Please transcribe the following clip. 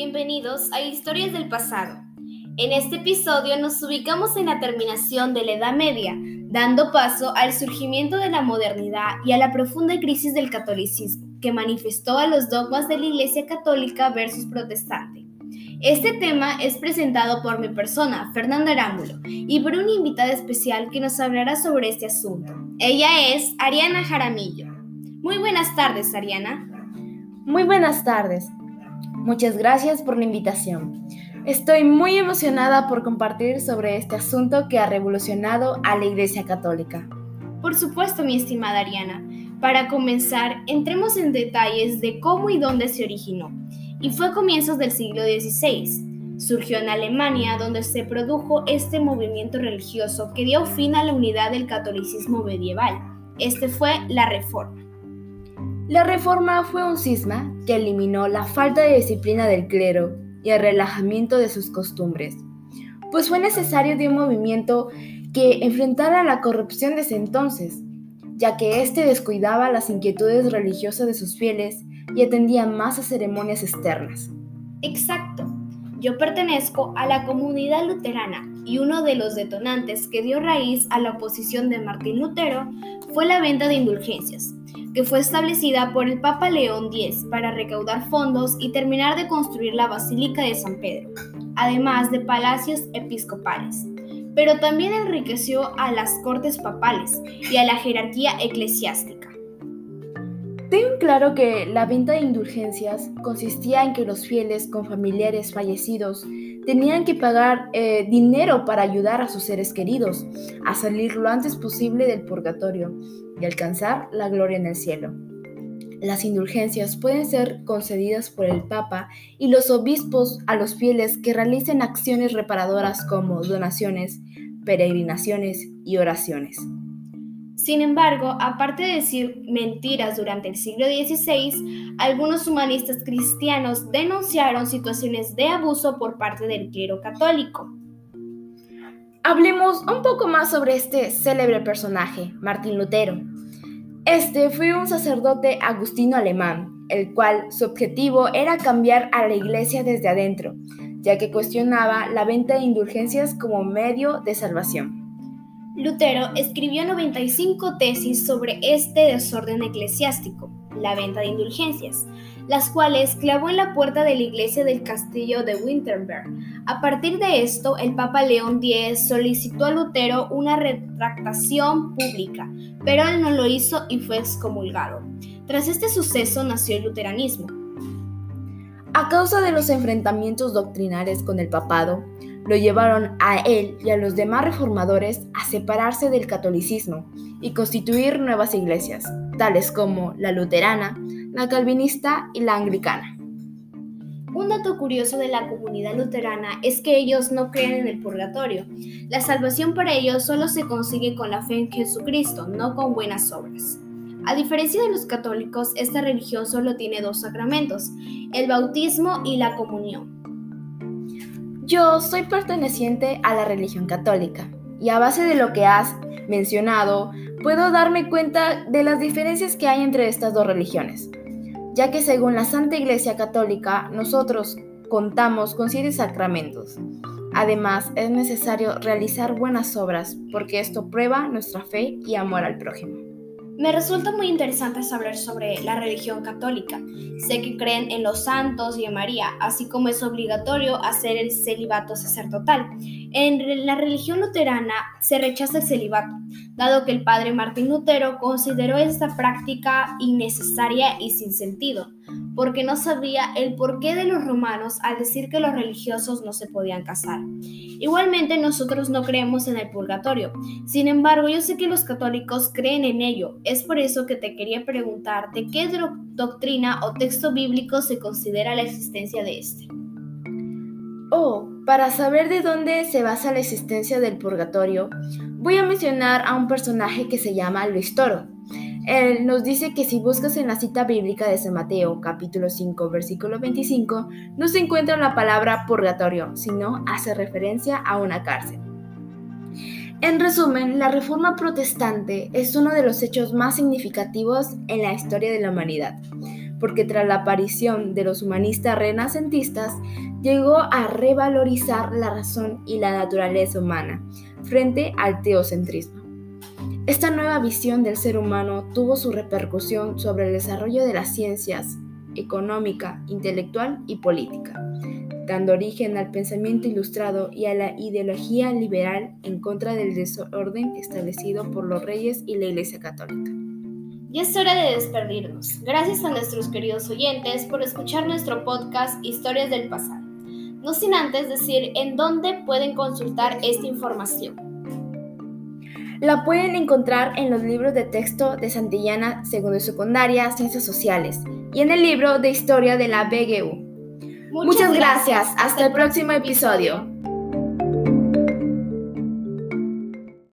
Bienvenidos a Historias del Pasado. En este episodio nos ubicamos en la terminación de la Edad Media, dando paso al surgimiento de la modernidad y a la profunda crisis del catolicismo, que manifestó a los dogmas de la Iglesia Católica versus Protestante. Este tema es presentado por mi persona, Fernanda Arámbulo, y por una invitada especial que nos hablará sobre este asunto. Ella es Ariana Jaramillo. Muy buenas tardes, Ariana. Muy buenas tardes. Muchas gracias por la invitación. Estoy muy emocionada por compartir sobre este asunto que ha revolucionado a la Iglesia Católica. Por supuesto, mi estimada Ariana. Para comenzar, entremos en detalles de cómo y dónde se originó y fue a comienzos del siglo XVI. Surgió en Alemania, donde se produjo este movimiento religioso que dio fin a la unidad del catolicismo medieval. Este fue la Reforma. La Reforma fue un cisma que eliminó la falta de disciplina del clero y el relajamiento de sus costumbres, pues fue necesario de un movimiento que enfrentara la corrupción desde entonces, ya que éste descuidaba las inquietudes religiosas de sus fieles y atendía más a ceremonias externas. Exacto. Yo pertenezco a la comunidad luterana y uno de los detonantes que dio raíz a la oposición de Martín Lutero fue la venta de indulgencias, que fue establecida por el Papa León X para recaudar fondos y terminar de construir la Basílica de San Pedro, además de palacios episcopales. Pero también enriqueció a las cortes papales y a la jerarquía eclesiástica. Tengo claro que la venta de indulgencias consistía en que los fieles con familiares fallecidos tenían que pagar eh, dinero para ayudar a sus seres queridos a salir lo antes posible del purgatorio y alcanzar la gloria en el cielo. Las indulgencias pueden ser concedidas por el Papa y los obispos a los fieles que realicen acciones reparadoras como donaciones, peregrinaciones y oraciones. Sin embargo, aparte de decir mentiras durante el siglo XVI, algunos humanistas cristianos denunciaron situaciones de abuso por parte del clero católico. Hablemos un poco más sobre este célebre personaje, Martín Lutero. Este fue un sacerdote agustino alemán, el cual su objetivo era cambiar a la iglesia desde adentro, ya que cuestionaba la venta de indulgencias como medio de salvación. Lutero escribió 95 tesis sobre este desorden eclesiástico, la venta de indulgencias, las cuales clavó en la puerta de la iglesia del castillo de Winterberg. A partir de esto, el Papa León X solicitó a Lutero una retractación pública, pero él no lo hizo y fue excomulgado. Tras este suceso nació el luteranismo. A causa de los enfrentamientos doctrinales con el papado, lo llevaron a él y a los demás reformadores a separarse del catolicismo y constituir nuevas iglesias, tales como la luterana, la calvinista y la anglicana. Un dato curioso de la comunidad luterana es que ellos no creen en el purgatorio. La salvación para ellos solo se consigue con la fe en Jesucristo, no con buenas obras. A diferencia de los católicos, esta religión solo tiene dos sacramentos, el bautismo y la comunión. Yo soy perteneciente a la religión católica y a base de lo que has mencionado, puedo darme cuenta de las diferencias que hay entre estas dos religiones, ya que según la Santa Iglesia Católica, nosotros contamos con siete sacramentos. Además, es necesario realizar buenas obras porque esto prueba nuestra fe y amor al prójimo. Me resulta muy interesante saber sobre la religión católica. Sé que creen en los santos y en María, así como es obligatorio hacer el celibato sacerdotal. En la religión luterana se rechaza el celibato, dado que el padre Martín Lutero consideró esta práctica innecesaria y sin sentido porque no sabía el porqué de los romanos al decir que los religiosos no se podían casar. Igualmente nosotros no creemos en el purgatorio, sin embargo yo sé que los católicos creen en ello, es por eso que te quería preguntar de qué doctrina o texto bíblico se considera la existencia de este. Oh, para saber de dónde se basa la existencia del purgatorio, voy a mencionar a un personaje que se llama Luis Toro. Él nos dice que si buscas en la cita bíblica de San Mateo, capítulo 5, versículo 25, no se encuentra la palabra purgatorio, sino hace referencia a una cárcel. En resumen, la reforma protestante es uno de los hechos más significativos en la historia de la humanidad, porque tras la aparición de los humanistas renacentistas, llegó a revalorizar la razón y la naturaleza humana frente al teocentrismo. Esta nueva visión del ser humano tuvo su repercusión sobre el desarrollo de las ciencias económica, intelectual y política, dando origen al pensamiento ilustrado y a la ideología liberal en contra del desorden establecido por los reyes y la Iglesia Católica. Ya es hora de despedirnos. Gracias a nuestros queridos oyentes por escuchar nuestro podcast Historias del Pasado. No sin antes decir en dónde pueden consultar esta información. La pueden encontrar en los libros de texto de Santillana, segundo y secundaria, Ciencias Sociales, y en el libro de Historia de la BGU. Muchas, gracias. Hasta el próximo episodio.